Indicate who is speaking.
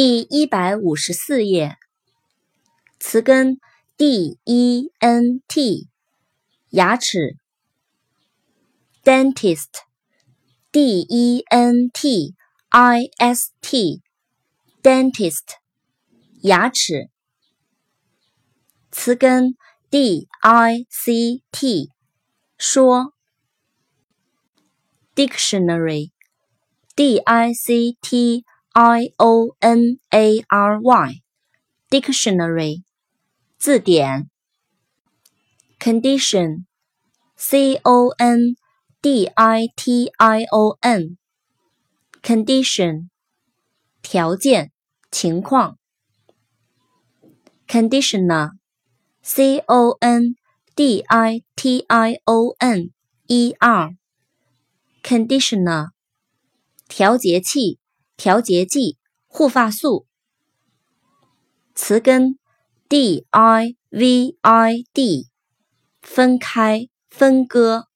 Speaker 1: 第一百五十四页，词根 d e n t，牙齿；dentist，d e n t i s t，dentist，牙齿。词根 d i c t，说；dictionary，d i c t。I O N A R Y，dictionary，字典。condition，C O N D I T I O N，condition，条件、情况。conditioner，C O N D I T I O N E R，conditioner，调节器。 调节剂、护发素。词根 D I V I D 分开、分割。